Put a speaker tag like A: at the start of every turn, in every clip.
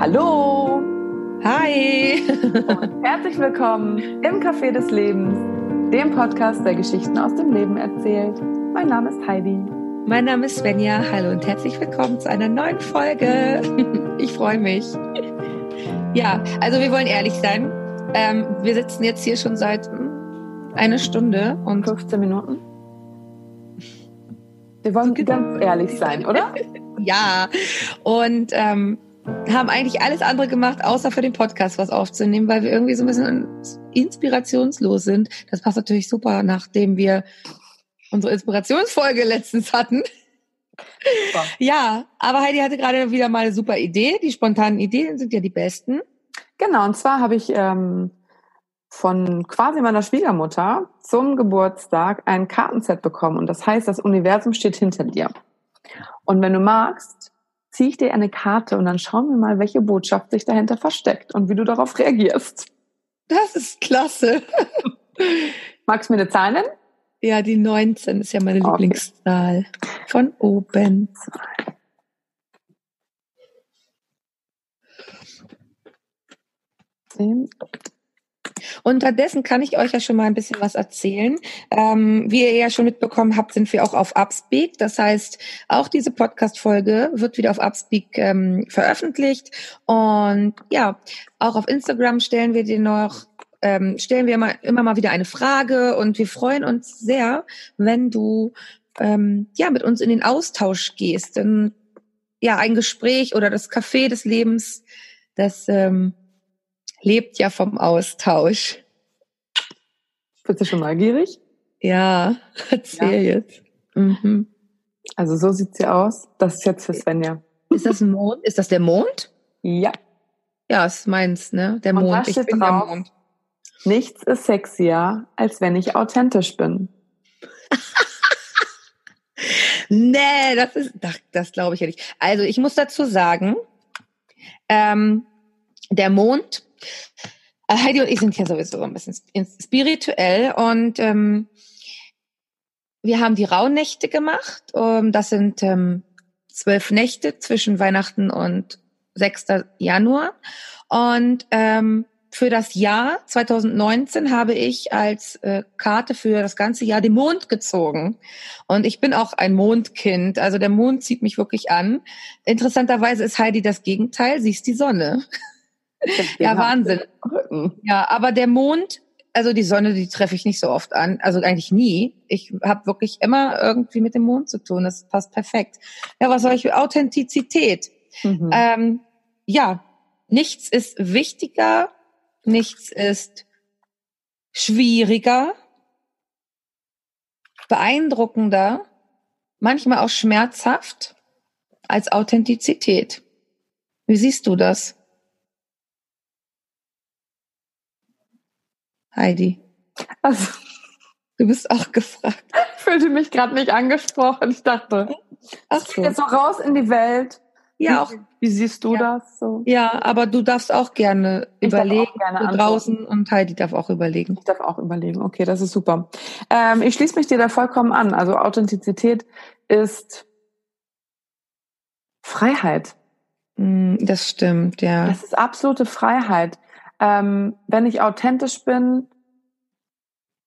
A: Hallo!
B: Hi!
A: Und herzlich willkommen im Café des Lebens, dem Podcast, der Geschichten aus dem Leben erzählt. Mein Name ist Heidi.
B: Mein Name ist Svenja. Hallo und herzlich willkommen zu einer neuen Folge. Ich freue mich. Ja, also wir wollen ehrlich sein. Ähm, wir sitzen jetzt hier schon seit hm, einer Stunde und
A: 15 Minuten. Wir wollen ganz ehrlich sein, oder?
B: ja. Und ähm, haben eigentlich alles andere gemacht, außer für den Podcast was aufzunehmen, weil wir irgendwie so ein bisschen inspirationslos sind. Das passt natürlich super, nachdem wir unsere Inspirationsfolge letztens hatten. Super. Ja, aber Heidi hatte gerade wieder mal eine super Idee. Die spontanen Ideen sind ja die besten.
A: Genau, und zwar habe ich ähm, von quasi meiner Schwiegermutter zum Geburtstag ein Kartenset bekommen. Und das heißt, das Universum steht hinter dir. Und wenn du magst, ziehe ich dir eine Karte und dann schauen wir mal, welche Botschaft sich dahinter versteckt und wie du darauf reagierst.
B: Das ist klasse.
A: Magst du mir eine Zahl nennen?
B: Ja, die 19 ist ja meine okay. Lieblingszahl. Von oben. Unterdessen kann ich euch ja schon mal ein bisschen was erzählen. Ähm, wie ihr ja schon mitbekommen habt, sind wir auch auf Upspeak. Das heißt, auch diese Podcast-Folge wird wieder auf Upspeak ähm, veröffentlicht. Und ja, auch auf Instagram stellen wir dir noch ähm, stellen wir immer, immer mal wieder eine Frage und wir freuen uns sehr, wenn du ähm, ja mit uns in den Austausch gehst. Denn ja, ein Gespräch oder das Café des Lebens, das ähm, lebt ja vom Austausch.
A: Bist du schon neugierig?
B: Ja, erzähl ja. jetzt. Mhm.
A: Also so sieht sie aus. Das ist jetzt für Svenja.
B: Ist das ein Mond? Ist das der Mond?
A: Ja.
B: Ja, ist meins, ne? Der
A: Und
B: Mond.
A: Ich bin drauf, der Mond. Nichts ist sexier, als wenn ich authentisch bin.
B: nee, das ist, das, das glaube ich ja nicht. Also ich muss dazu sagen, ähm, der Mond Heidi und ich sind ja sowieso so ein bisschen spirituell und ähm, wir haben die Rauhnächte gemacht. Um, ähm, das sind ähm, zwölf Nächte zwischen Weihnachten und 6. Januar. Und ähm, für das Jahr 2019 habe ich als äh, Karte für das ganze Jahr den Mond gezogen. Und ich bin auch ein Mondkind. Also der Mond zieht mich wirklich an. Interessanterweise ist Heidi das Gegenteil. Sie ist die Sonne. Ja, Wahnsinn. Ja, aber der Mond, also die Sonne, die treffe ich nicht so oft an, also eigentlich nie. Ich habe wirklich immer irgendwie mit dem Mond zu tun. Das passt perfekt. Ja, was soll ich? Authentizität. Mhm. Ähm, ja, nichts ist wichtiger, nichts ist schwieriger, beeindruckender, manchmal auch schmerzhaft als Authentizität. Wie siehst du das? Heidi. Also, du bist auch gefragt.
A: Ich fühlte mich gerade nicht angesprochen. Ich dachte, Ach so. jetzt so raus in die Welt.
B: Ja,
A: wie,
B: auch.
A: Wie siehst du
B: ja.
A: das so?
B: Ja, aber du darfst auch gerne ich überlegen auch gerne draußen und Heidi darf auch überlegen.
A: Ich darf auch überlegen. Okay, das ist super. Ähm, ich schließe mich dir da vollkommen an. Also Authentizität ist Freiheit.
B: Mm, das stimmt, ja.
A: Das ist absolute Freiheit ähm, wenn ich authentisch bin,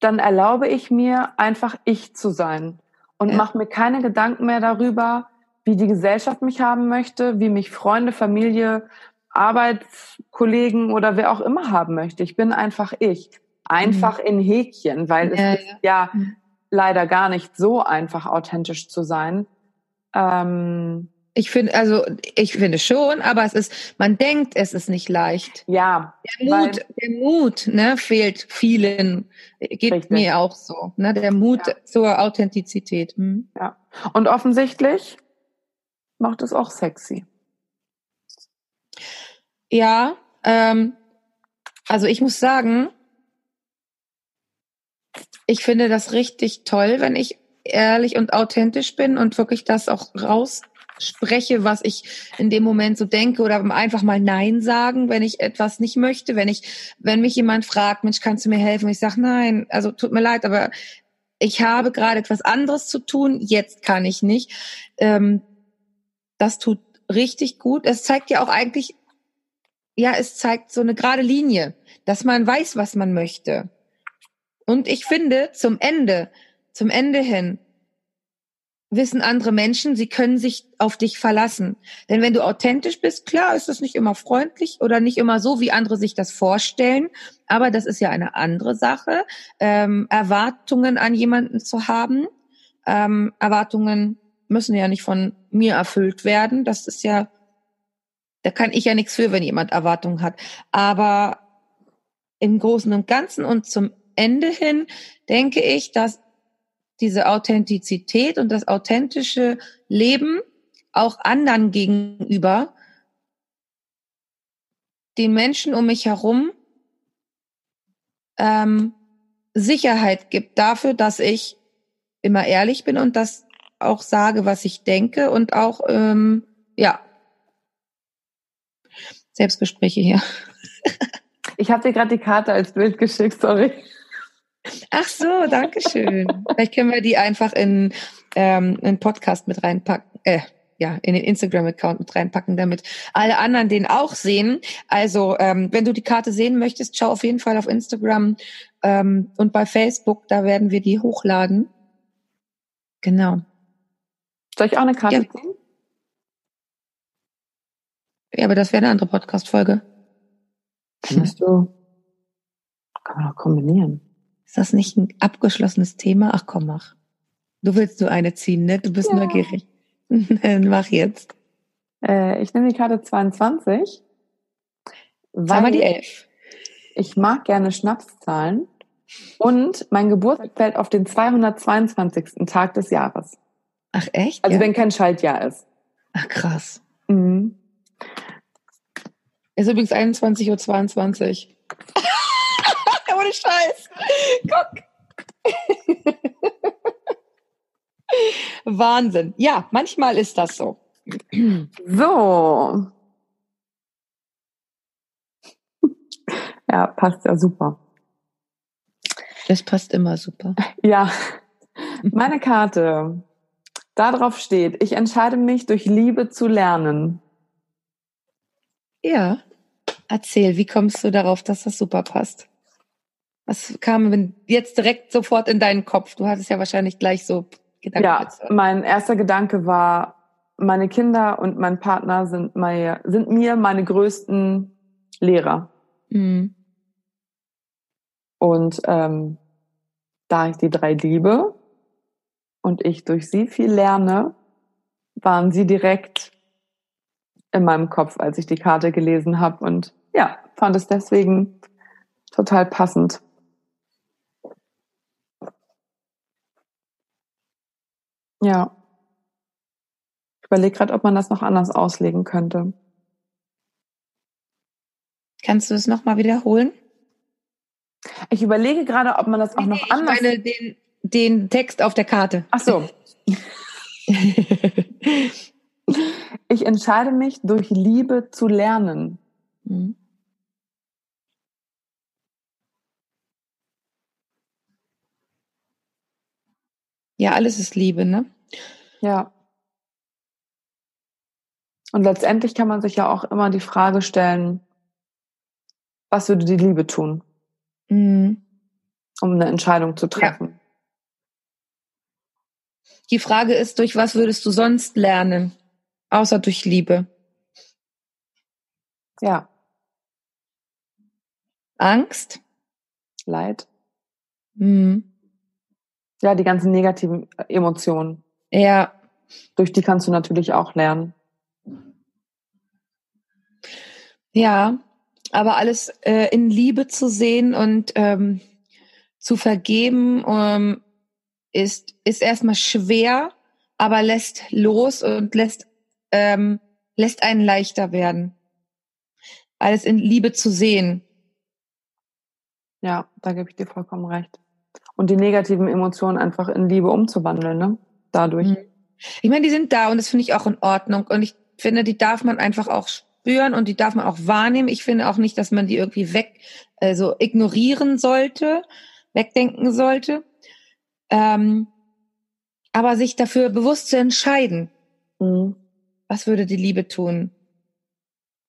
A: dann erlaube ich mir einfach ich zu sein und ja. mache mir keine Gedanken mehr darüber, wie die Gesellschaft mich haben möchte, wie mich Freunde, Familie, Arbeitskollegen oder wer auch immer haben möchte. Ich bin einfach ich. Einfach mhm. in Häkchen, weil ja, es ist ja mhm. leider gar nicht so einfach, authentisch zu sein. Ähm,
B: ich finde, also ich finde schon, aber es ist, man denkt, es ist nicht leicht.
A: Ja.
B: Der Mut, der Mut, ne, fehlt vielen. Geht richtig. mir auch so. Ne, der Mut ja. zur Authentizität. Hm.
A: Ja. Und offensichtlich macht es auch sexy.
B: Ja, ähm, also ich muss sagen, ich finde das richtig toll, wenn ich ehrlich und authentisch bin und wirklich das auch raus spreche, was ich in dem Moment so denke oder einfach mal Nein sagen, wenn ich etwas nicht möchte, wenn ich, wenn mich jemand fragt, Mensch, kannst du mir helfen? Und ich sage Nein, also tut mir leid, aber ich habe gerade etwas anderes zu tun, jetzt kann ich nicht. Ähm, das tut richtig gut. Es zeigt ja auch eigentlich ja, es zeigt so eine gerade Linie, dass man weiß, was man möchte. Und ich finde, zum Ende, zum Ende hin, wissen andere Menschen, sie können sich auf dich verlassen. Denn wenn du authentisch bist, klar ist das nicht immer freundlich oder nicht immer so, wie andere sich das vorstellen. Aber das ist ja eine andere Sache, ähm, Erwartungen an jemanden zu haben. Ähm, Erwartungen müssen ja nicht von mir erfüllt werden. Das ist ja, da kann ich ja nichts für, wenn jemand Erwartungen hat. Aber im Großen und Ganzen und zum Ende hin denke ich, dass diese Authentizität und das authentische Leben auch anderen gegenüber den Menschen um mich herum ähm, Sicherheit gibt dafür, dass ich immer ehrlich bin und das auch sage, was ich denke und auch ähm, ja Selbstgespräche hier.
A: ich habe dir gerade die Karte als Bild geschickt, sorry.
B: Ach so, danke schön. Vielleicht können wir die einfach in ähm, einen Podcast mit reinpacken. Äh, ja, in den Instagram-Account mit reinpacken, damit alle anderen den auch sehen. Also, ähm, wenn du die Karte sehen möchtest, schau auf jeden Fall auf Instagram ähm, und bei Facebook, da werden wir die hochladen. Genau.
A: Soll ich auch eine Karte ja. ziehen?
B: Ja, aber das wäre eine andere Podcast-Folge.
A: Findest du? Kann man doch kombinieren.
B: Ist das nicht ein abgeschlossenes Thema? Ach komm, mach. Du willst nur eine ziehen, ne? Du bist ja. neugierig. Dann mach jetzt.
A: Äh, ich nehme die Karte 22.
B: Weil die 11.
A: Ich mag gerne Schnapszahlen. Und mein Geburtstag fällt auf den 222. Tag des Jahres.
B: Ach echt?
A: Also ja. wenn kein Schaltjahr ist.
B: Ach krass. Mhm. Ist übrigens 21.22 Uhr. ohne Scheiß. Guck. Wahnsinn. Ja, manchmal ist das so.
A: So. Ja, passt ja super.
B: Das passt immer super.
A: Ja. Meine Karte. Darauf steht, ich entscheide mich durch Liebe zu lernen.
B: Ja. Erzähl, wie kommst du darauf, dass das super passt? Was kam jetzt direkt sofort in deinen Kopf? Du hattest ja wahrscheinlich gleich so
A: Gedanken. Ja, mein erster Gedanke war, meine Kinder und mein Partner sind, meine, sind mir meine größten Lehrer. Mhm. Und ähm, da ich die drei liebe und ich durch sie viel lerne, waren sie direkt in meinem Kopf, als ich die Karte gelesen habe. Und ja, fand es deswegen total passend. Ja. Ich überlege gerade, ob man das noch anders auslegen könnte.
B: Kannst du es nochmal wiederholen?
A: Ich überlege gerade, ob man das auch nee, noch anders.
B: Ich meine den, den Text auf der Karte.
A: Ach so. ich entscheide mich durch Liebe zu lernen. Mhm.
B: Ja, alles ist Liebe, ne?
A: Ja. Und letztendlich kann man sich ja auch immer die Frage stellen, was würde die Liebe tun, mhm. um eine Entscheidung zu treffen? Ja.
B: Die Frage ist, durch was würdest du sonst lernen, außer durch Liebe?
A: Ja.
B: Angst?
A: Leid? Mhm. Ja, die ganzen negativen Emotionen.
B: Ja.
A: Durch die kannst du natürlich auch lernen.
B: Ja, aber alles äh, in Liebe zu sehen und ähm, zu vergeben ähm, ist, ist erstmal schwer, aber lässt los und lässt, ähm, lässt einen leichter werden. Alles in Liebe zu sehen.
A: Ja, da gebe ich dir vollkommen recht und die negativen Emotionen einfach in Liebe umzuwandeln, ne? Dadurch. Mhm.
B: Ich meine, die sind da und das finde ich auch in Ordnung. Und ich finde, die darf man einfach auch spüren und die darf man auch wahrnehmen. Ich finde auch nicht, dass man die irgendwie weg, also ignorieren sollte, wegdenken sollte. Ähm, aber sich dafür bewusst zu entscheiden, mhm. was würde die Liebe tun,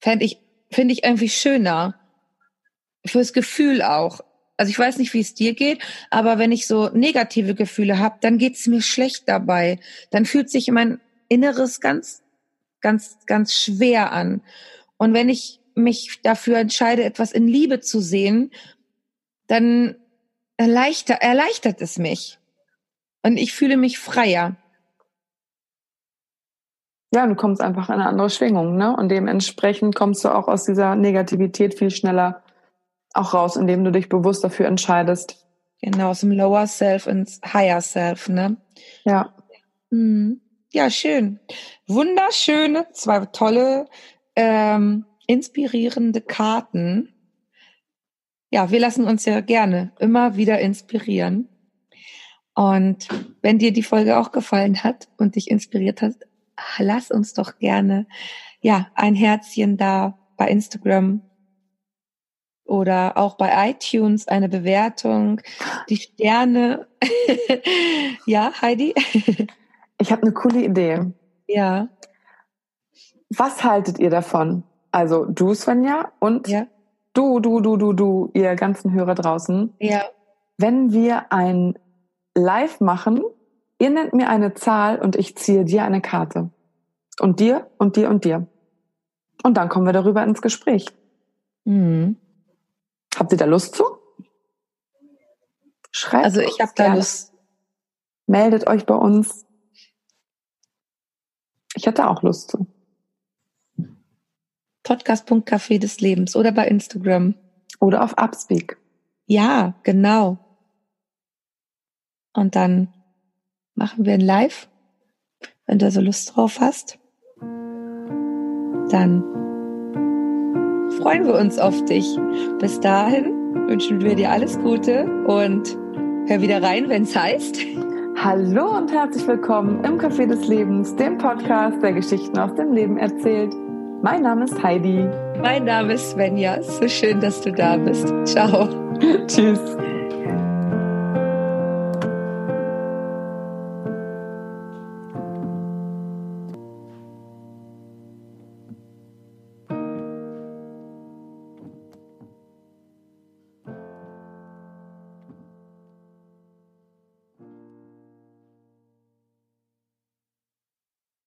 B: fände ich, finde ich irgendwie schöner. Fürs Gefühl auch. Also ich weiß nicht, wie es dir geht, aber wenn ich so negative Gefühle habe, dann geht es mir schlecht dabei. Dann fühlt sich mein Inneres ganz, ganz, ganz schwer an. Und wenn ich mich dafür entscheide, etwas in Liebe zu sehen, dann erleichtert, erleichtert es mich. Und ich fühle mich freier.
A: Ja, du kommst einfach in eine andere Schwingung, ne? Und dementsprechend kommst du auch aus dieser Negativität viel schneller auch raus, indem du dich bewusst dafür entscheidest.
B: Genau, aus dem Lower Self ins Higher Self, ne?
A: Ja.
B: Mhm. Ja, schön. Wunderschöne, zwei tolle, ähm, inspirierende Karten. Ja, wir lassen uns ja gerne immer wieder inspirieren. Und wenn dir die Folge auch gefallen hat und dich inspiriert hat, lass uns doch gerne ja ein Herzchen da bei Instagram oder auch bei iTunes eine Bewertung, die Sterne. ja, Heidi.
A: ich habe eine coole Idee.
B: Ja.
A: Was haltet ihr davon? Also du, Svenja, und ja. du, du, du, du, du, ihr ganzen Hörer draußen.
B: Ja.
A: Wenn wir ein Live machen, ihr nennt mir eine Zahl und ich ziehe dir eine Karte. Und dir und dir und dir. Und dann kommen wir darüber ins Gespräch.
B: Mhm.
A: Habt ihr da Lust zu?
B: Schreibt also ich habe da Lust.
A: Meldet euch bei uns. Ich hätte auch Lust zu.
B: Podcast.café des Lebens oder bei Instagram.
A: Oder auf Upspeak.
B: Ja, genau. Und dann machen wir ein Live, wenn du so Lust drauf hast. Dann freuen wir uns auf dich. Bis dahin wünschen wir dir alles Gute und hör wieder rein, wenn es heißt.
A: Hallo und herzlich willkommen im Café des Lebens, dem Podcast, der Geschichten aus dem Leben erzählt. Mein Name ist Heidi.
B: Mein Name ist Svenja. So schön, dass du da bist. Ciao.
A: Tschüss.